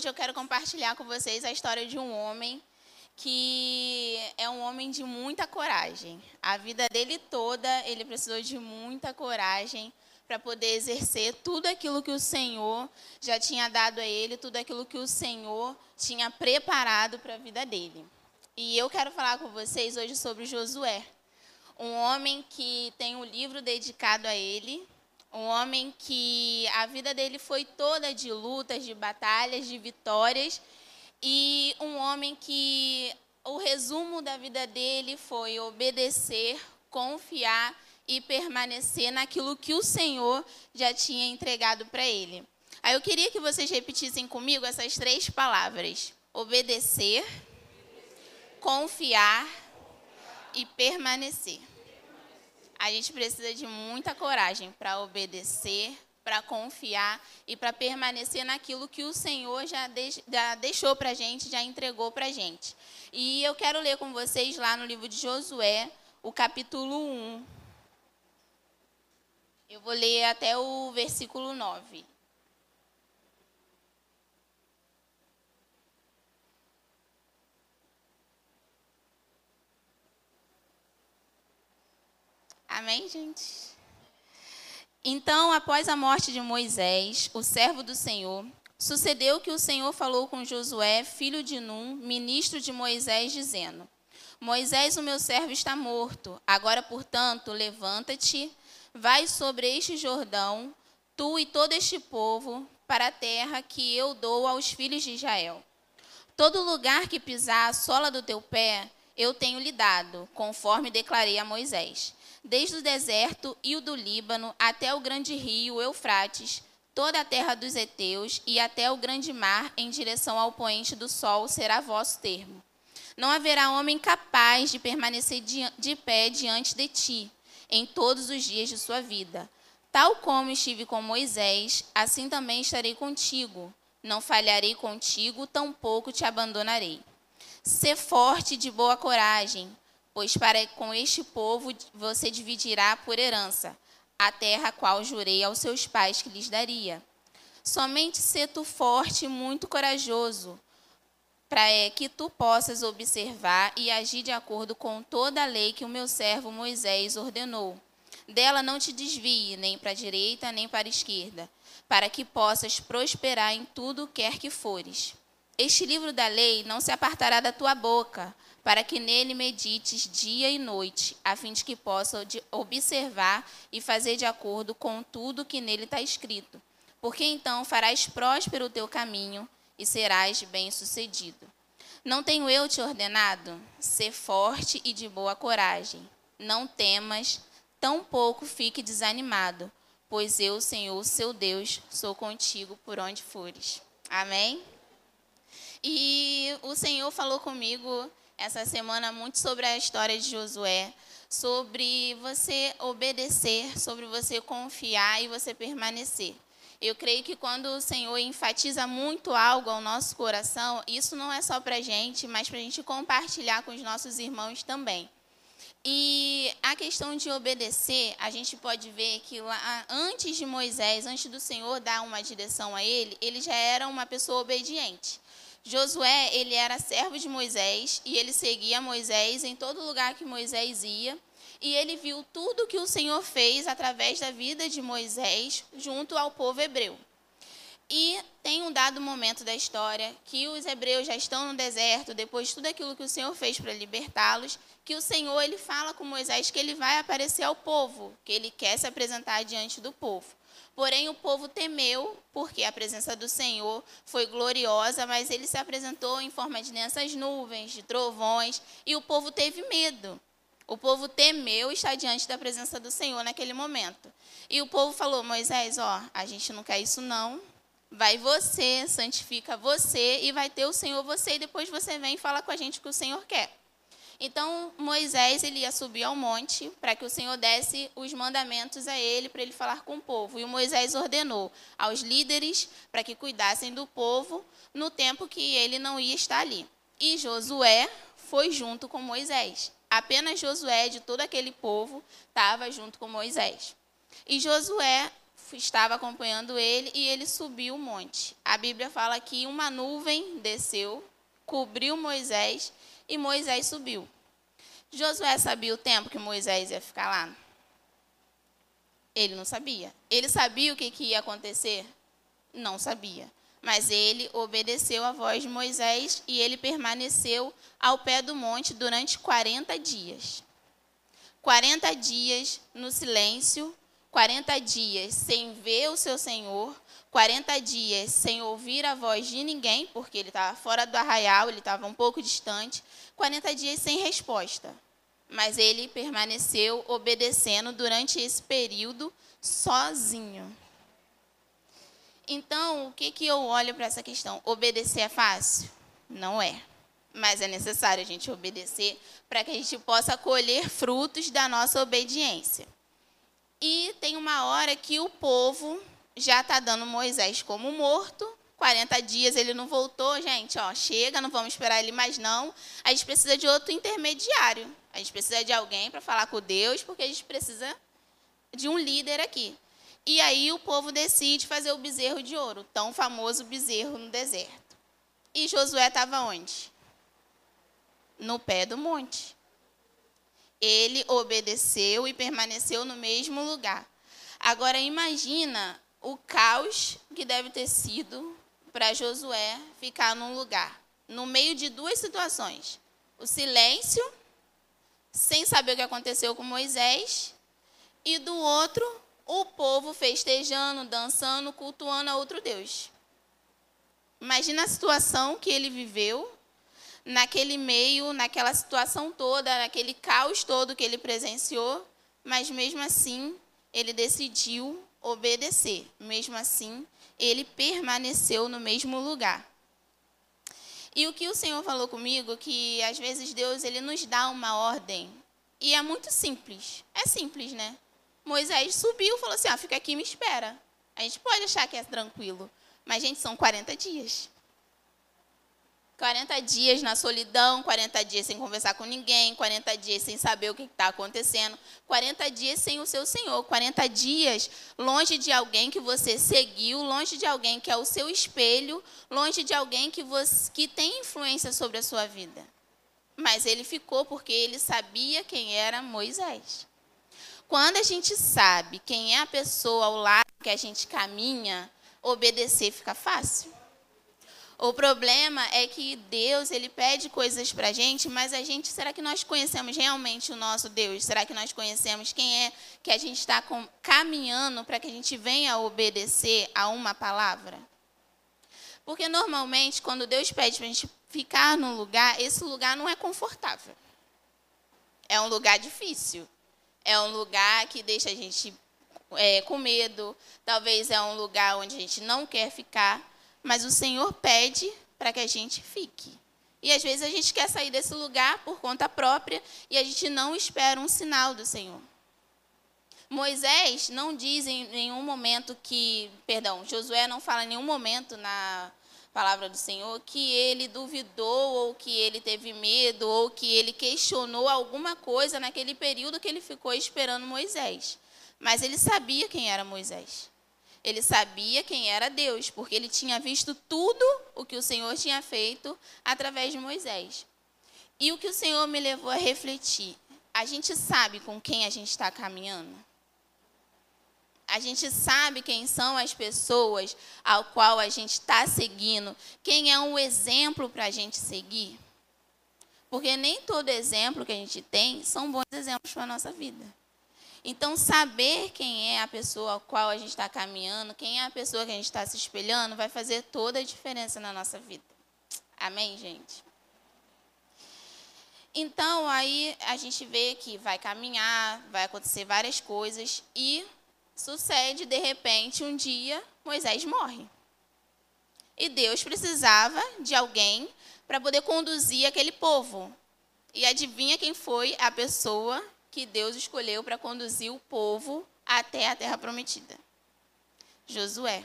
hoje eu quero compartilhar com vocês a história de um homem que é um homem de muita coragem. A vida dele toda, ele precisou de muita coragem para poder exercer tudo aquilo que o Senhor já tinha dado a ele, tudo aquilo que o Senhor tinha preparado para a vida dele. E eu quero falar com vocês hoje sobre Josué, um homem que tem um livro dedicado a ele, um homem que a vida dele foi toda de lutas, de batalhas, de vitórias, e um homem que o resumo da vida dele foi obedecer, confiar e permanecer naquilo que o Senhor já tinha entregado para ele. Aí eu queria que vocês repetissem comigo essas três palavras: obedecer, confiar e permanecer. A gente precisa de muita coragem para obedecer, para confiar e para permanecer naquilo que o Senhor já, já deixou para a gente, já entregou para a gente. E eu quero ler com vocês lá no livro de Josué, o capítulo 1. Eu vou ler até o versículo 9. Amém, gente? Então, após a morte de Moisés, o servo do Senhor, sucedeu que o Senhor falou com Josué, filho de Num, ministro de Moisés, dizendo: Moisés, o meu servo, está morto. Agora, portanto, levanta-te, vai sobre este Jordão, tu e todo este povo, para a terra que eu dou aos filhos de Israel. Todo lugar que pisar a sola do teu pé, eu tenho lhe dado, conforme declarei a Moisés desde o deserto e o do Líbano até o grande rio Eufrates, toda a terra dos heteus e até o grande mar em direção ao poente do sol será vosso termo. Não haverá homem capaz de permanecer de pé diante de ti em todos os dias de sua vida. Tal como estive com Moisés, assim também estarei contigo. Não falharei contigo, tampouco te abandonarei. Sê forte de boa coragem, pois para com este povo você dividirá por herança a terra a qual jurei aos seus pais que lhes daria. Somente se tu forte e muito corajoso, para é que tu possas observar e agir de acordo com toda a lei que o meu servo Moisés ordenou. Dela não te desvie nem para a direita nem para a esquerda, para que possas prosperar em tudo quer que fores. Este livro da lei não se apartará da tua boca, para que nele medites dia e noite, a fim de que possa observar e fazer de acordo com tudo que nele está escrito. Porque então farás próspero o teu caminho e serás bem-sucedido. Não tenho eu te ordenado? Ser forte e de boa coragem. Não temas, tampouco fique desanimado, pois eu, Senhor, seu Deus, sou contigo por onde fores. Amém? E o Senhor falou comigo essa semana muito sobre a história de Josué, sobre você obedecer, sobre você confiar e você permanecer. Eu creio que quando o Senhor enfatiza muito algo ao nosso coração, isso não é só para a gente, mas para a gente compartilhar com os nossos irmãos também. E a questão de obedecer, a gente pode ver que lá, antes de Moisés, antes do Senhor dar uma direção a ele, ele já era uma pessoa obediente. Josué, ele era servo de Moisés e ele seguia Moisés em todo lugar que Moisés ia. E ele viu tudo que o Senhor fez através da vida de Moisés junto ao povo hebreu. E tem um dado momento da história que os hebreus já estão no deserto, depois de tudo aquilo que o Senhor fez para libertá-los, que o Senhor ele fala com Moisés que ele vai aparecer ao povo, que ele quer se apresentar diante do povo. Porém, o povo temeu, porque a presença do Senhor foi gloriosa, mas ele se apresentou em forma de densas nuvens, de trovões, e o povo teve medo. O povo temeu estar diante da presença do Senhor naquele momento. E o povo falou: Moisés, ó, a gente não quer isso não. Vai você, santifica você, e vai ter o Senhor você, e depois você vem e fala com a gente o que o Senhor quer. Então Moisés ele ia subir ao monte para que o Senhor desse os mandamentos a ele para ele falar com o povo. E Moisés ordenou aos líderes para que cuidassem do povo no tempo que ele não ia estar ali. E Josué foi junto com Moisés. Apenas Josué de todo aquele povo estava junto com Moisés. E Josué estava acompanhando ele e ele subiu o monte. A Bíblia fala que uma nuvem desceu, cobriu Moisés e Moisés subiu. Josué sabia o tempo que Moisés ia ficar lá? Ele não sabia. Ele sabia o que, que ia acontecer? Não sabia. Mas ele obedeceu à voz de Moisés e ele permaneceu ao pé do monte durante 40 dias. 40 dias no silêncio, 40 dias sem ver o seu Senhor, 40 dias sem ouvir a voz de ninguém, porque ele estava fora do arraial, ele estava um pouco distante, 40 dias sem resposta. Mas ele permaneceu obedecendo durante esse período sozinho. Então, o que, que eu olho para essa questão? Obedecer é fácil? Não é. Mas é necessário a gente obedecer para que a gente possa colher frutos da nossa obediência. E tem uma hora que o povo já está dando Moisés como morto. 40 dias ele não voltou, gente, ó, chega, não vamos esperar ele mais não. A gente precisa de outro intermediário. A gente precisa de alguém para falar com Deus, porque a gente precisa de um líder aqui. E aí o povo decide fazer o bezerro de ouro, tão famoso bezerro no deserto. E Josué estava onde? No pé do monte. Ele obedeceu e permaneceu no mesmo lugar. Agora imagina o caos que deve ter sido para Josué ficar num lugar, no meio de duas situações: o silêncio, sem saber o que aconteceu com Moisés, e do outro, o povo festejando, dançando, cultuando a outro Deus. Imagina a situação que ele viveu naquele meio, naquela situação toda, naquele caos todo que ele presenciou, mas mesmo assim ele decidiu obedecer. Mesmo assim, ele permaneceu no mesmo lugar. E o que o Senhor falou comigo, que às vezes Deus ele nos dá uma ordem, e é muito simples. É simples, né? Moisés subiu e falou assim: ah, fica aqui e me espera. A gente pode achar que é tranquilo, mas, gente, são 40 dias. 40 dias na solidão, 40 dias sem conversar com ninguém, 40 dias sem saber o que está acontecendo, 40 dias sem o seu Senhor, 40 dias longe de alguém que você seguiu, longe de alguém que é o seu espelho, longe de alguém que, você, que tem influência sobre a sua vida. Mas ele ficou porque ele sabia quem era Moisés. Quando a gente sabe quem é a pessoa ao lado que a gente caminha, obedecer fica fácil. O problema é que Deus, ele pede coisas para a gente, mas a gente, será que nós conhecemos realmente o nosso Deus? Será que nós conhecemos quem é que a gente está caminhando para que a gente venha obedecer a uma palavra? Porque normalmente, quando Deus pede para a gente ficar num lugar, esse lugar não é confortável. É um lugar difícil. É um lugar que deixa a gente é, com medo, talvez é um lugar onde a gente não quer ficar, mas o Senhor pede para que a gente fique. E às vezes a gente quer sair desse lugar por conta própria e a gente não espera um sinal do Senhor. Moisés não diz em nenhum momento que, perdão, Josué não fala em nenhum momento na palavra do Senhor, que ele duvidou, ou que ele teve medo, ou que ele questionou alguma coisa naquele período que ele ficou esperando Moisés. Mas ele sabia quem era Moisés. Ele sabia quem era Deus, porque ele tinha visto tudo o que o Senhor tinha feito através de Moisés. E o que o Senhor me levou a refletir: a gente sabe com quem a gente está caminhando? A gente sabe quem são as pessoas ao qual a gente está seguindo, quem é um exemplo para a gente seguir. Porque nem todo exemplo que a gente tem são bons exemplos para a nossa vida. Então, saber quem é a pessoa ao qual a gente está caminhando, quem é a pessoa que a gente está se espelhando, vai fazer toda a diferença na nossa vida. Amém, gente? Então, aí a gente vê que vai caminhar, vai acontecer várias coisas e Sucede, de repente, um dia, Moisés morre. E Deus precisava de alguém para poder conduzir aquele povo. E adivinha quem foi a pessoa que Deus escolheu para conduzir o povo até a terra prometida? Josué.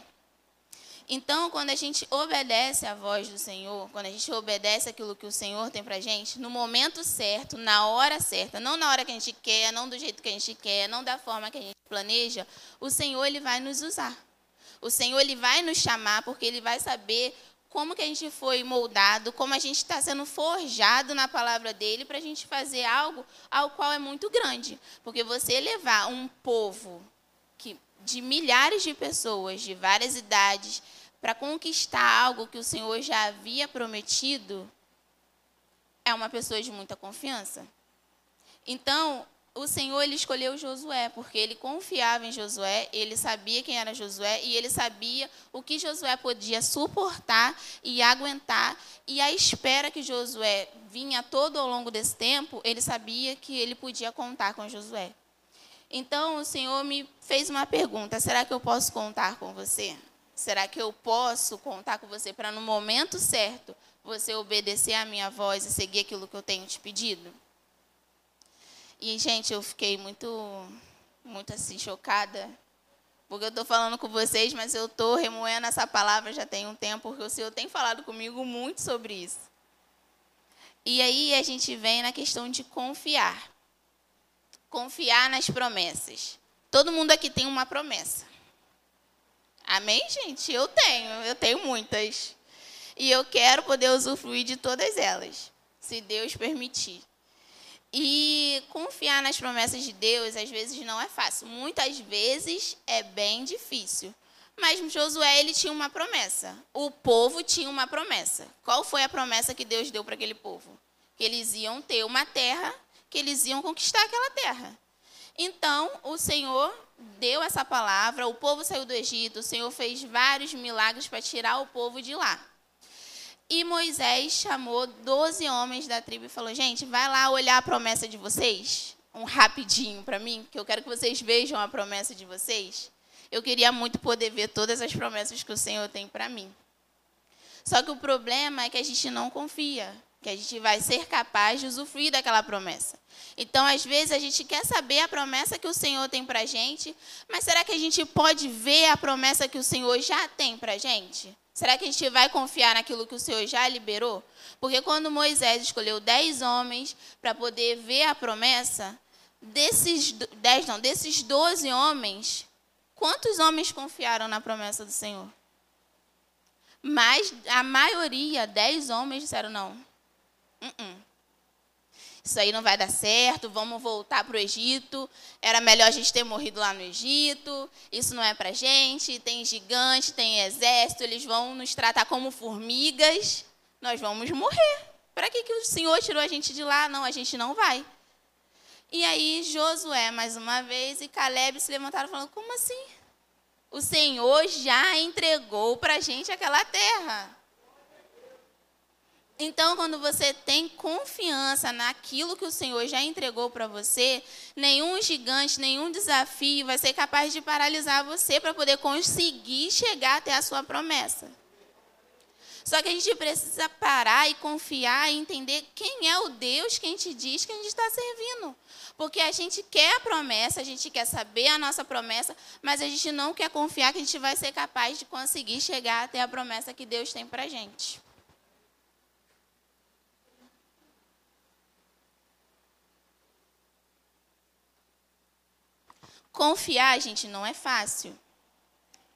Então, quando a gente obedece à voz do Senhor, quando a gente obedece aquilo que o Senhor tem para a gente, no momento certo, na hora certa, não na hora que a gente quer, não do jeito que a gente quer, não da forma que a gente planeja, o Senhor ele vai nos usar. O Senhor ele vai nos chamar porque ele vai saber como que a gente foi moldado, como a gente está sendo forjado na palavra dele para a gente fazer algo ao qual é muito grande. Porque você levar um povo que, de milhares de pessoas, de várias idades, para conquistar algo que o Senhor já havia prometido, é uma pessoa de muita confiança. Então, o Senhor ele escolheu Josué, porque ele confiava em Josué, ele sabia quem era Josué e ele sabia o que Josué podia suportar e aguentar. E a espera que Josué vinha todo ao longo desse tempo, ele sabia que ele podia contar com Josué. Então o Senhor me fez uma pergunta: será que eu posso contar com você? Será que eu posso contar com você para no momento certo você obedecer à minha voz e seguir aquilo que eu tenho te pedido? E, gente, eu fiquei muito, muito assim, chocada. Porque eu estou falando com vocês, mas eu estou remoendo essa palavra já tem um tempo, porque o Senhor tem falado comigo muito sobre isso. E aí a gente vem na questão de confiar. Confiar nas promessas. Todo mundo aqui tem uma promessa. Amém, gente? Eu tenho, eu tenho muitas. E eu quero poder usufruir de todas elas, se Deus permitir. E confiar nas promessas de Deus às vezes não é fácil. Muitas vezes é bem difícil. Mas Josué ele tinha uma promessa. O povo tinha uma promessa. Qual foi a promessa que Deus deu para aquele povo? Que eles iam ter uma terra, que eles iam conquistar aquela terra. Então, o Senhor deu essa palavra, o povo saiu do Egito, o Senhor fez vários milagres para tirar o povo de lá. E Moisés chamou 12 homens da tribo e falou: Gente, vai lá olhar a promessa de vocês, um rapidinho para mim, que eu quero que vocês vejam a promessa de vocês. Eu queria muito poder ver todas as promessas que o Senhor tem para mim. Só que o problema é que a gente não confia, que a gente vai ser capaz de usufruir daquela promessa. Então, às vezes, a gente quer saber a promessa que o Senhor tem para a gente, mas será que a gente pode ver a promessa que o Senhor já tem para a gente? Será que a gente vai confiar naquilo que o Senhor já liberou? Porque quando Moisés escolheu dez homens para poder ver a promessa, desses dez não, desses doze homens, quantos homens confiaram na promessa do Senhor? Mas a maioria, dez homens, disseram não. Uh -uh isso aí não vai dar certo, vamos voltar para o Egito. Era melhor a gente ter morrido lá no Egito. Isso não é para gente. Tem gigante, tem exército, eles vão nos tratar como formigas. Nós vamos morrer. Para que, que o Senhor tirou a gente de lá? Não, a gente não vai. E aí Josué, mais uma vez, e Caleb se levantaram falando: como assim? O Senhor já entregou para a gente aquela terra. Então, quando você tem confiança naquilo que o Senhor já entregou para você, nenhum gigante, nenhum desafio vai ser capaz de paralisar você para poder conseguir chegar até a sua promessa. Só que a gente precisa parar e confiar e entender quem é o Deus que a gente diz que a gente está servindo. Porque a gente quer a promessa, a gente quer saber a nossa promessa, mas a gente não quer confiar que a gente vai ser capaz de conseguir chegar até a promessa que Deus tem para a gente. Confiar, gente, não é fácil.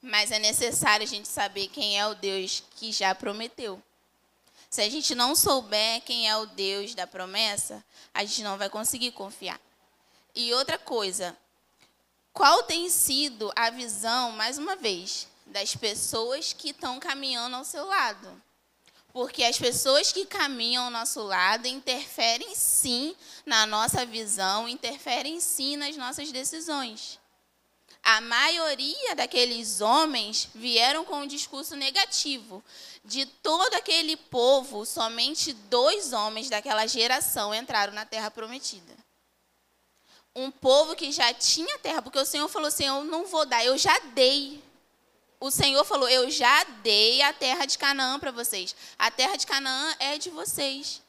Mas é necessário a gente saber quem é o Deus que já prometeu. Se a gente não souber quem é o Deus da promessa, a gente não vai conseguir confiar. E outra coisa, qual tem sido a visão, mais uma vez, das pessoas que estão caminhando ao seu lado? Porque as pessoas que caminham ao nosso lado interferem sim na nossa visão, interferem sim nas nossas decisões. A maioria daqueles homens vieram com um discurso negativo. De todo aquele povo, somente dois homens daquela geração entraram na terra prometida. Um povo que já tinha terra, porque o Senhor falou assim: Eu não vou dar, eu já dei o Senhor falou: Eu já dei a terra de Canaã para vocês. A terra de Canaã é de vocês.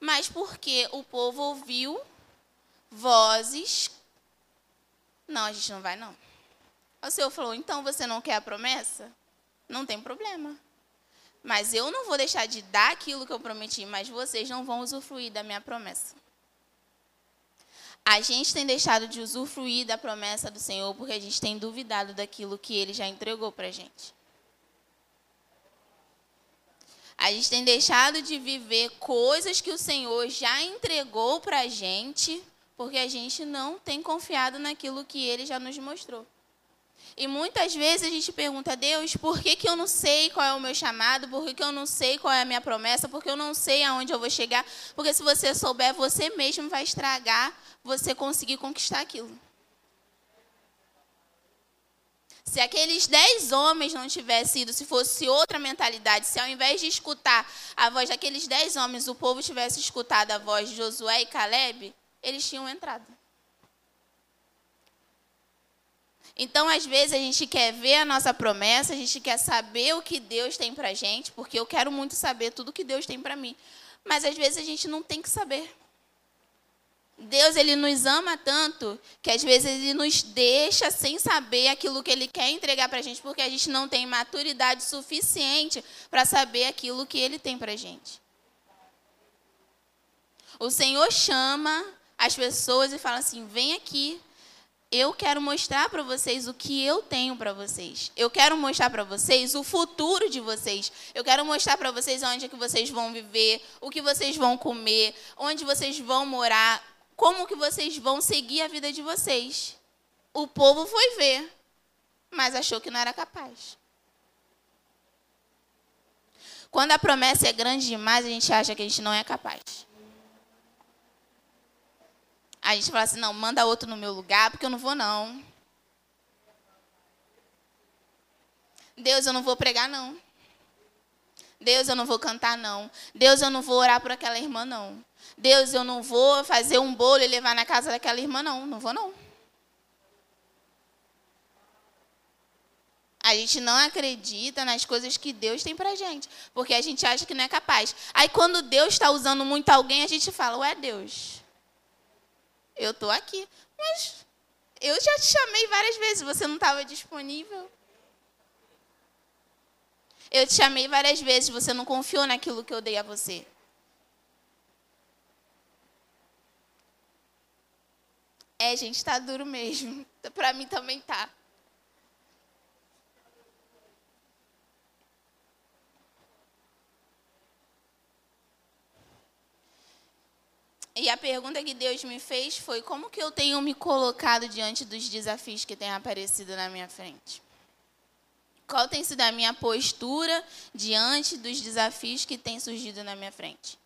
Mas porque o povo ouviu vozes. Não, a gente não vai, não. O Senhor falou: Então você não quer a promessa? Não tem problema. Mas eu não vou deixar de dar aquilo que eu prometi, mas vocês não vão usufruir da minha promessa. A gente tem deixado de usufruir da promessa do Senhor porque a gente tem duvidado daquilo que Ele já entregou para a gente. A gente tem deixado de viver coisas que o Senhor já entregou para a gente porque a gente não tem confiado naquilo que Ele já nos mostrou. E muitas vezes a gente pergunta a Deus, por que, que eu não sei qual é o meu chamado? Por que, que eu não sei qual é a minha promessa? Porque eu não sei aonde eu vou chegar? Porque se você souber, você mesmo vai estragar você conseguir conquistar aquilo. Se aqueles dez homens não tivessem ido, se fosse outra mentalidade, se ao invés de escutar a voz daqueles dez homens, o povo tivesse escutado a voz de Josué e Caleb, eles tinham entrado. Então, às vezes, a gente quer ver a nossa promessa, a gente quer saber o que Deus tem para a gente, porque eu quero muito saber tudo que Deus tem para mim. Mas, às vezes, a gente não tem que saber. Deus, ele nos ama tanto que, às vezes, ele nos deixa sem saber aquilo que ele quer entregar para a gente, porque a gente não tem maturidade suficiente para saber aquilo que ele tem para a gente. O Senhor chama as pessoas e fala assim: vem aqui, eu quero mostrar para vocês o que eu tenho para vocês. Eu quero mostrar para vocês o futuro de vocês. Eu quero mostrar para vocês onde é que vocês vão viver, o que vocês vão comer, onde vocês vão morar, como que vocês vão seguir a vida de vocês. O povo foi ver, mas achou que não era capaz. Quando a promessa é grande demais, a gente acha que a gente não é capaz. A gente fala assim, não, manda outro no meu lugar, porque eu não vou não. Deus, eu não vou pregar não. Deus, eu não vou cantar não. Deus, eu não vou orar por aquela irmã não. Deus, eu não vou fazer um bolo e levar na casa daquela irmã não. Não vou não. A gente não acredita nas coisas que Deus tem pra gente, porque a gente acha que não é capaz. Aí quando Deus está usando muito alguém, a gente fala, ué, Deus, eu estou aqui. Mas eu já te chamei várias vezes, você não estava disponível. Eu te chamei várias vezes, você não confiou naquilo que eu dei a você. É, gente, está duro mesmo. Para mim também tá. E a pergunta que Deus me fez foi: como que eu tenho me colocado diante dos desafios que têm aparecido na minha frente? Qual tem sido a minha postura diante dos desafios que têm surgido na minha frente?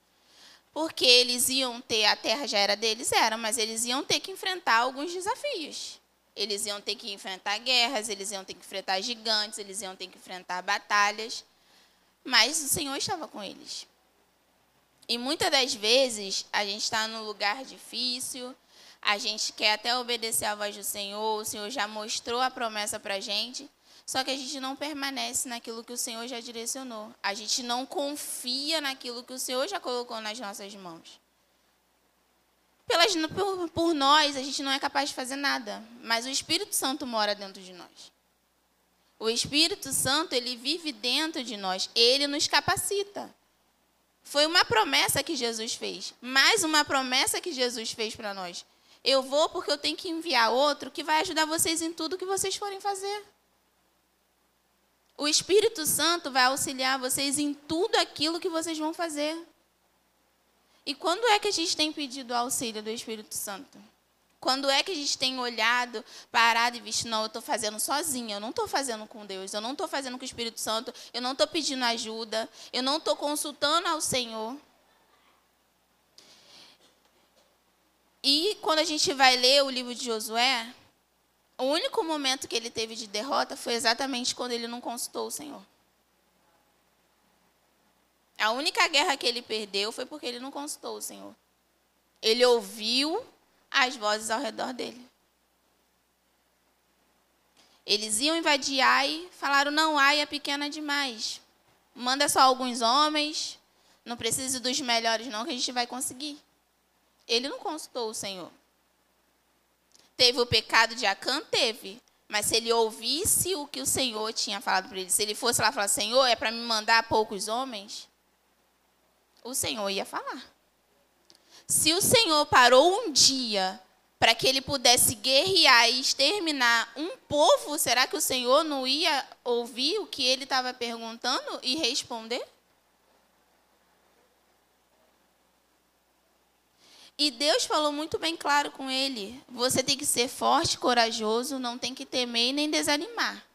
Porque eles iam ter, a terra já era deles, era, mas eles iam ter que enfrentar alguns desafios. Eles iam ter que enfrentar guerras, eles iam ter que enfrentar gigantes, eles iam ter que enfrentar batalhas. Mas o Senhor estava com eles. E muitas das vezes a gente está num lugar difícil, a gente quer até obedecer à voz do Senhor, o Senhor já mostrou a promessa para a gente, só que a gente não permanece naquilo que o Senhor já direcionou. A gente não confia naquilo que o Senhor já colocou nas nossas mãos. Pelas, por, por nós, a gente não é capaz de fazer nada, mas o Espírito Santo mora dentro de nós. O Espírito Santo, ele vive dentro de nós, ele nos capacita. Foi uma promessa que Jesus fez. Mais uma promessa que Jesus fez para nós. Eu vou porque eu tenho que enviar outro que vai ajudar vocês em tudo que vocês forem fazer. O Espírito Santo vai auxiliar vocês em tudo aquilo que vocês vão fazer. E quando é que a gente tem pedido o auxílio do Espírito Santo? Quando é que a gente tem olhado, parado e visto, não, eu estou fazendo sozinha, eu não estou fazendo com Deus, eu não estou fazendo com o Espírito Santo, eu não estou pedindo ajuda, eu não estou consultando ao Senhor. E quando a gente vai ler o livro de Josué, o único momento que ele teve de derrota foi exatamente quando ele não consultou o Senhor. A única guerra que ele perdeu foi porque ele não consultou o Senhor. Ele ouviu as vozes ao redor dele. Eles iam invadir Ai, falaram: não, Ai é pequena demais. Manda só alguns homens, não precisa dos melhores, não, que a gente vai conseguir. Ele não consultou o Senhor. Teve o pecado de Acã? Teve. Mas se ele ouvisse o que o Senhor tinha falado para ele, se ele fosse lá falar: Senhor, é para me mandar poucos homens, o Senhor ia falar. Se o Senhor parou um dia para que ele pudesse guerrear e exterminar um povo, será que o Senhor não ia ouvir o que ele estava perguntando e responder? E Deus falou muito bem claro com ele: você tem que ser forte, corajoso, não tem que temer nem desanimar.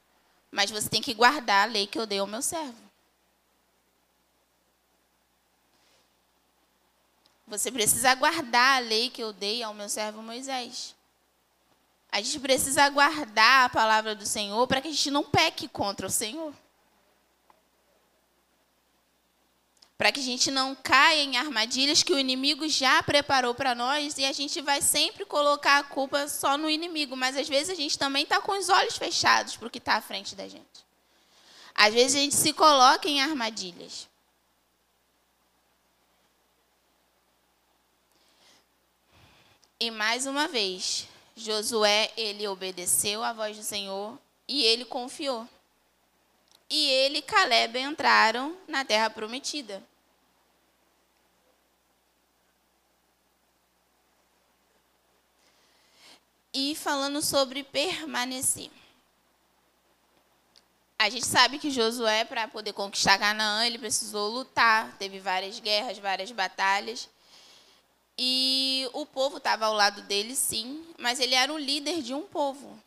Mas você tem que guardar a lei que eu dei ao meu servo. Você precisa guardar a lei que eu dei ao meu servo Moisés. A gente precisa guardar a palavra do Senhor para que a gente não peque contra o Senhor. Para que a gente não caia em armadilhas que o inimigo já preparou para nós e a gente vai sempre colocar a culpa só no inimigo, mas às vezes a gente também está com os olhos fechados para o que está à frente da gente. Às vezes a gente se coloca em armadilhas. E mais uma vez, Josué, ele obedeceu à voz do Senhor e ele confiou. E ele e Caleb entraram na terra prometida. E falando sobre permanecer. A gente sabe que Josué, para poder conquistar Canaã, ele precisou lutar, teve várias guerras, várias batalhas. E o povo estava ao lado dele, sim, mas ele era o líder de um povo.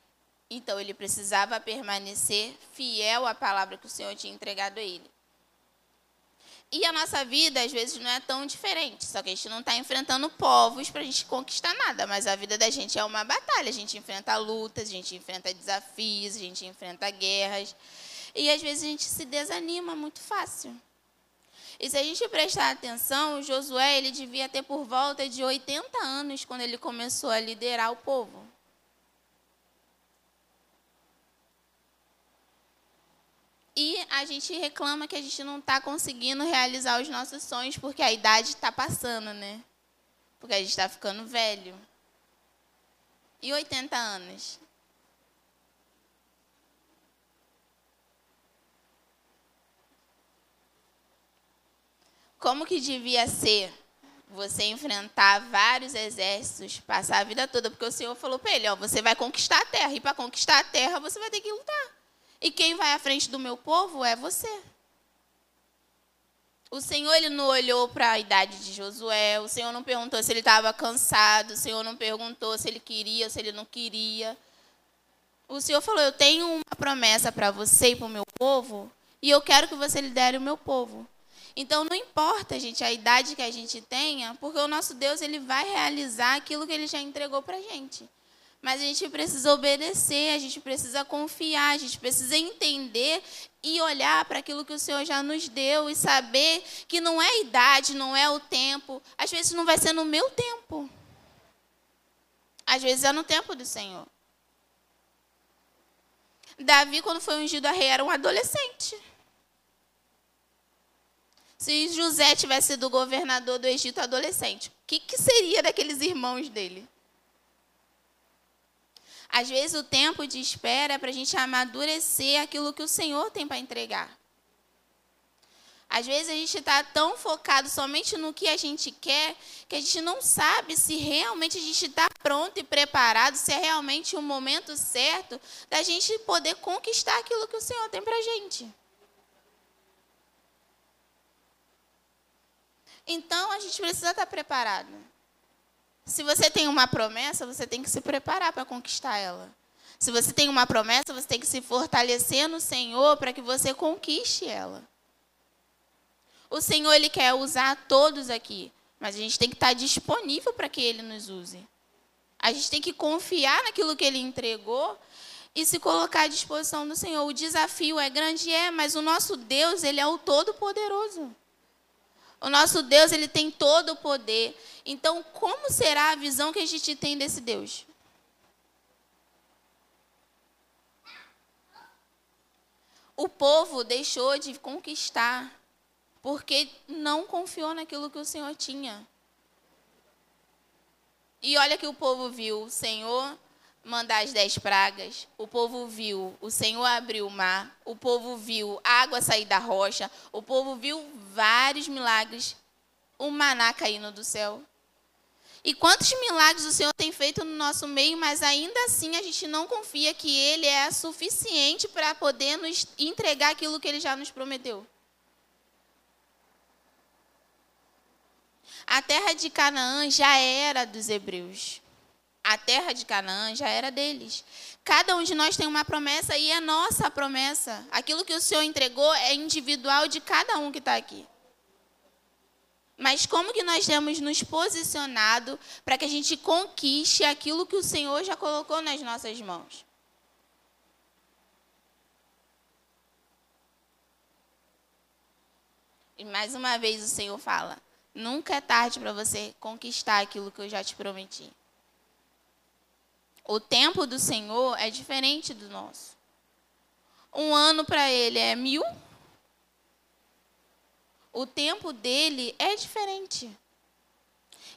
Então ele precisava permanecer fiel à palavra que o Senhor tinha entregado a ele. E a nossa vida, às vezes, não é tão diferente. Só que a gente não está enfrentando povos para a gente conquistar nada. Mas a vida da gente é uma batalha. A gente enfrenta lutas, a gente enfrenta desafios, a gente enfrenta guerras. E às vezes a gente se desanima muito fácil. E se a gente prestar atenção, Josué ele devia ter por volta de 80 anos quando ele começou a liderar o povo. E a gente reclama que a gente não está conseguindo realizar os nossos sonhos porque a idade está passando, né? Porque a gente está ficando velho. E 80 anos? Como que devia ser você enfrentar vários exércitos, passar a vida toda, porque o Senhor falou para ele, ó, você vai conquistar a terra, e para conquistar a terra você vai ter que lutar. E quem vai à frente do meu povo é você. O Senhor ele não olhou para a idade de Josué, o Senhor não perguntou se ele estava cansado, o Senhor não perguntou se ele queria, se ele não queria. O Senhor falou: Eu tenho uma promessa para você e para o meu povo, e eu quero que você lidere o meu povo. Então não importa, gente, a idade que a gente tenha, porque o nosso Deus ele vai realizar aquilo que ele já entregou para a gente. Mas a gente precisa obedecer, a gente precisa confiar, a gente precisa entender e olhar para aquilo que o Senhor já nos deu e saber que não é a idade, não é o tempo. Às vezes não vai ser no meu tempo. Às vezes é no tempo do Senhor. Davi, quando foi ungido a rei, era um adolescente. Se José tivesse sido governador do Egito adolescente, o que, que seria daqueles irmãos dele? Às vezes o tempo de espera é para a gente amadurecer aquilo que o Senhor tem para entregar. Às vezes a gente está tão focado somente no que a gente quer que a gente não sabe se realmente a gente está pronto e preparado, se é realmente o momento certo da gente poder conquistar aquilo que o Senhor tem para a gente. Então a gente precisa estar preparado. Se você tem uma promessa, você tem que se preparar para conquistar ela. Se você tem uma promessa, você tem que se fortalecer no Senhor para que você conquiste ela. O Senhor ele quer usar todos aqui, mas a gente tem que estar disponível para que ele nos use. A gente tem que confiar naquilo que ele entregou e se colocar à disposição do Senhor. O desafio é grande, é, mas o nosso Deus, ele é o todo poderoso. O nosso Deus, ele tem todo o poder. Então, como será a visão que a gente tem desse Deus? O povo deixou de conquistar porque não confiou naquilo que o Senhor tinha. E olha que o povo viu, o Senhor mandar as dez pragas, o povo viu, o Senhor abriu o mar, o povo viu água sair da rocha, o povo viu vários milagres, o maná caindo do céu. E quantos milagres o Senhor tem feito no nosso meio, mas ainda assim a gente não confia que Ele é suficiente para poder nos entregar aquilo que Ele já nos prometeu. A terra de Canaã já era dos hebreus. A terra de Canaã já era deles. Cada um de nós tem uma promessa e é nossa promessa. Aquilo que o Senhor entregou é individual de cada um que está aqui. Mas como que nós temos nos posicionado para que a gente conquiste aquilo que o Senhor já colocou nas nossas mãos? E mais uma vez o Senhor fala: nunca é tarde para você conquistar aquilo que eu já te prometi. O tempo do Senhor é diferente do nosso. Um ano para ele é mil. O tempo dele é diferente.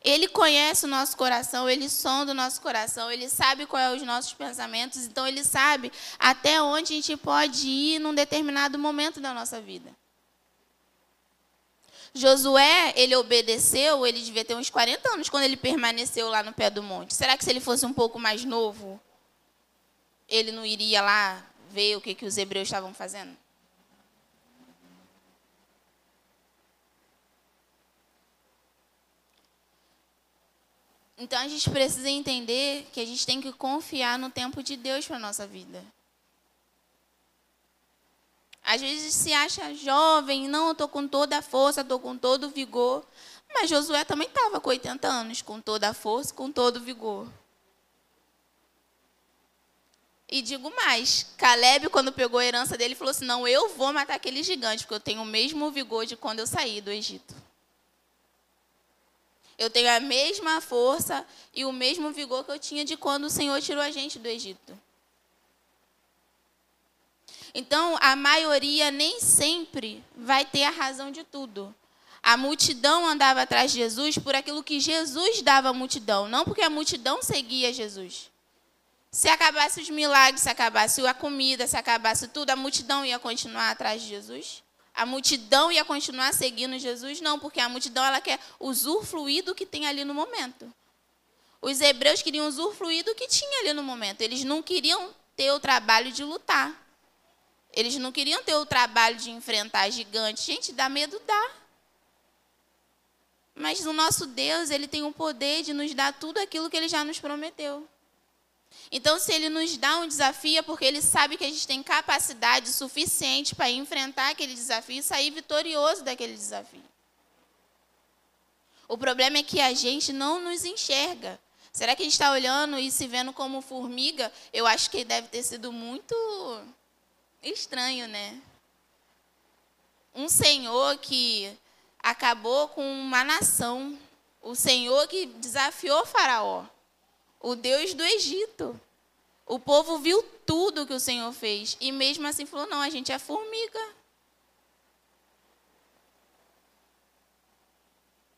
Ele conhece o nosso coração, ele sonda o nosso coração, ele sabe quais são os nossos pensamentos, então ele sabe até onde a gente pode ir num determinado momento da nossa vida. Josué, ele obedeceu, ele devia ter uns 40 anos quando ele permaneceu lá no pé do monte. Será que se ele fosse um pouco mais novo, ele não iria lá ver o que, que os hebreus estavam fazendo? Então a gente precisa entender que a gente tem que confiar no tempo de Deus para a nossa vida. Às vezes se acha jovem, não, eu estou com toda a força, estou com todo o vigor. Mas Josué também estava com 80 anos, com toda a força, com todo o vigor. E digo mais, Caleb, quando pegou a herança dele, falou assim: Não, eu vou matar aquele gigante, porque eu tenho o mesmo vigor de quando eu saí do Egito. Eu tenho a mesma força e o mesmo vigor que eu tinha de quando o Senhor tirou a gente do Egito. Então, a maioria nem sempre vai ter a razão de tudo. A multidão andava atrás de Jesus por aquilo que Jesus dava à multidão, não porque a multidão seguia Jesus. Se acabasse os milagres, se acabasse a comida, se acabasse tudo, a multidão ia continuar atrás de Jesus? A multidão ia continuar seguindo Jesus? Não, porque a multidão ela quer usufruir do que tem ali no momento. Os hebreus queriam usufruir do que tinha ali no momento. Eles não queriam ter o trabalho de lutar. Eles não queriam ter o trabalho de enfrentar gigantes. Gente, dá medo, dá. Mas o nosso Deus, ele tem o poder de nos dar tudo aquilo que ele já nos prometeu. Então, se ele nos dá um desafio, é porque ele sabe que a gente tem capacidade suficiente para enfrentar aquele desafio e sair vitorioso daquele desafio. O problema é que a gente não nos enxerga. Será que a gente está olhando e se vendo como formiga? Eu acho que deve ter sido muito Estranho, né? Um Senhor que acabou com uma nação. O Senhor que desafiou Faraó. O Deus do Egito. O povo viu tudo que o Senhor fez. E mesmo assim falou: não, a gente é formiga.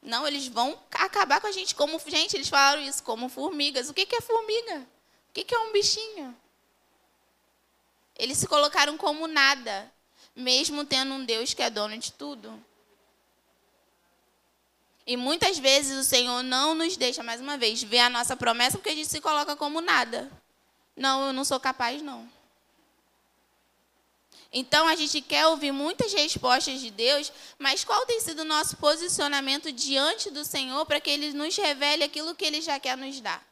Não, eles vão acabar com a gente como. Gente, eles falaram isso, como formigas. O que é formiga? O que é um bichinho? Eles se colocaram como nada, mesmo tendo um Deus que é dono de tudo. E muitas vezes o Senhor não nos deixa, mais uma vez, ver a nossa promessa porque a gente se coloca como nada. Não, eu não sou capaz, não. Então a gente quer ouvir muitas respostas de Deus, mas qual tem sido o nosso posicionamento diante do Senhor para que Ele nos revele aquilo que Ele já quer nos dar?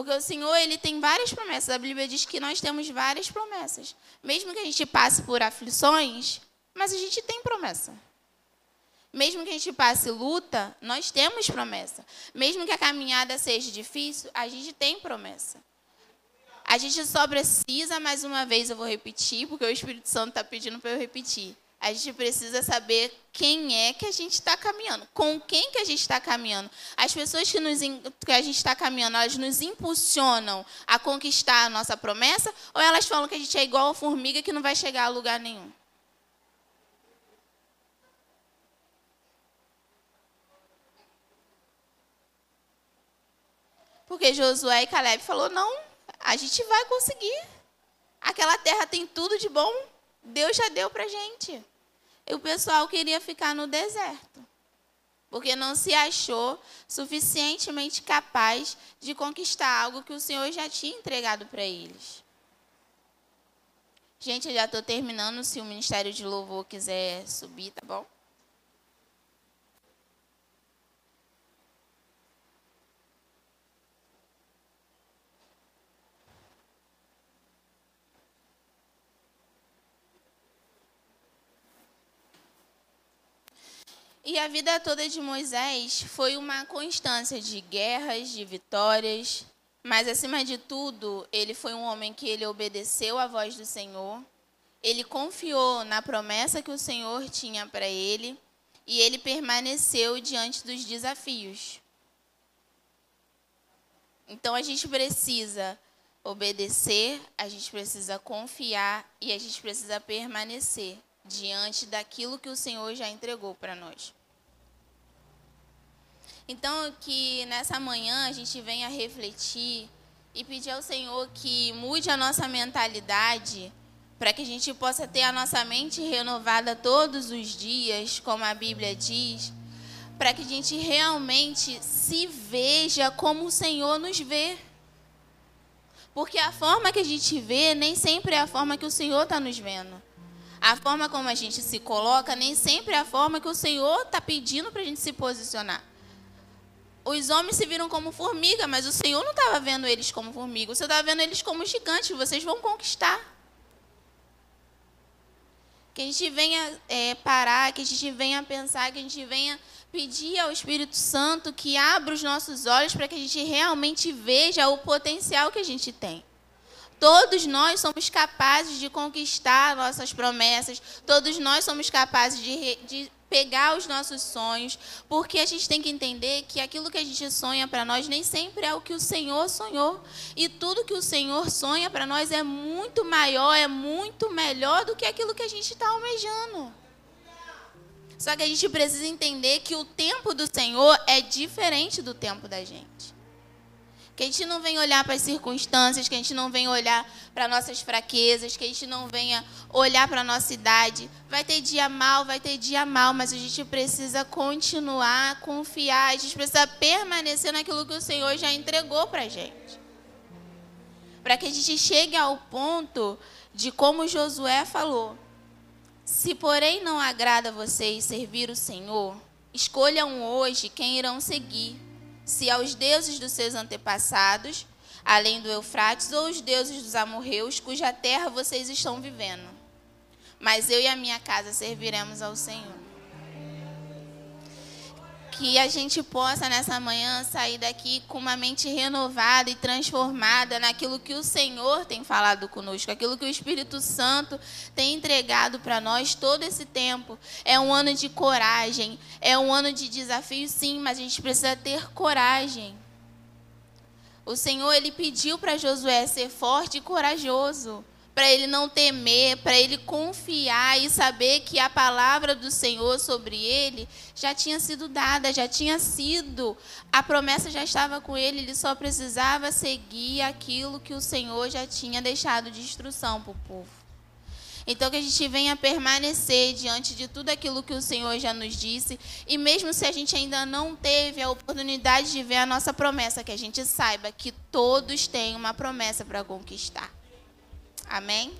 Porque o Senhor, ele tem várias promessas. A Bíblia diz que nós temos várias promessas. Mesmo que a gente passe por aflições, mas a gente tem promessa. Mesmo que a gente passe luta, nós temos promessa. Mesmo que a caminhada seja difícil, a gente tem promessa. A gente só precisa, mais uma vez eu vou repetir, porque o Espírito Santo está pedindo para eu repetir. A gente precisa saber quem é que a gente está caminhando, com quem que a gente está caminhando. As pessoas que, nos, que a gente está caminhando, elas nos impulsionam a conquistar a nossa promessa, ou elas falam que a gente é igual a formiga que não vai chegar a lugar nenhum? Porque Josué e Caleb falou: não, a gente vai conseguir. Aquela terra tem tudo de bom. Deus já deu para gente. O pessoal queria ficar no deserto. porque não se achou suficientemente capaz de conquistar algo que o Senhor já tinha entregado para eles. Gente, eu já estou terminando. Se o Ministério de Louvor quiser subir, tá bom? E a vida toda de Moisés foi uma constância de guerras, de vitórias, mas acima de tudo, ele foi um homem que ele obedeceu à voz do Senhor. Ele confiou na promessa que o Senhor tinha para ele e ele permaneceu diante dos desafios. Então a gente precisa obedecer, a gente precisa confiar e a gente precisa permanecer diante daquilo que o Senhor já entregou para nós. Então, que nessa manhã a gente venha refletir e pedir ao Senhor que mude a nossa mentalidade para que a gente possa ter a nossa mente renovada todos os dias, como a Bíblia diz, para que a gente realmente se veja como o Senhor nos vê. Porque a forma que a gente vê nem sempre é a forma que o Senhor está nos vendo. A forma como a gente se coloca nem sempre é a forma que o Senhor está pedindo para a gente se posicionar os homens se viram como formiga, mas o Senhor não estava vendo eles como formiga. O Senhor estava vendo eles como gigantes. Vocês vão conquistar. Que a gente venha é, parar, que a gente venha pensar, que a gente venha pedir ao Espírito Santo que abra os nossos olhos para que a gente realmente veja o potencial que a gente tem. Todos nós somos capazes de conquistar nossas promessas, todos nós somos capazes de, de pegar os nossos sonhos, porque a gente tem que entender que aquilo que a gente sonha para nós nem sempre é o que o Senhor sonhou. E tudo que o Senhor sonha para nós é muito maior, é muito melhor do que aquilo que a gente está almejando. Só que a gente precisa entender que o tempo do Senhor é diferente do tempo da gente. Que a gente não venha olhar para as circunstâncias, que a gente não venha olhar para nossas fraquezas, que a gente não venha olhar para a nossa idade. Vai ter dia mal, vai ter dia mal, mas a gente precisa continuar confiar, a gente precisa permanecer naquilo que o Senhor já entregou para a gente. Para que a gente chegue ao ponto de como Josué falou: Se porém não agrada a vocês servir o Senhor, escolham hoje quem irão seguir se aos deuses dos seus antepassados, além do Eufrates, ou os deuses dos amorreus, cuja terra vocês estão vivendo. Mas eu e a minha casa serviremos ao Senhor que a gente possa nessa manhã sair daqui com uma mente renovada e transformada naquilo que o Senhor tem falado conosco, aquilo que o Espírito Santo tem entregado para nós todo esse tempo. É um ano de coragem, é um ano de desafio, sim, mas a gente precisa ter coragem. O Senhor ele pediu para Josué ser forte e corajoso para ele não temer, para ele confiar e saber que a palavra do Senhor sobre ele já tinha sido dada, já tinha sido, a promessa já estava com ele, ele só precisava seguir aquilo que o Senhor já tinha deixado de instrução para o povo. Então, que a gente venha permanecer diante de tudo aquilo que o Senhor já nos disse, e mesmo se a gente ainda não teve a oportunidade de ver a nossa promessa, que a gente saiba que todos têm uma promessa para conquistar. Amém?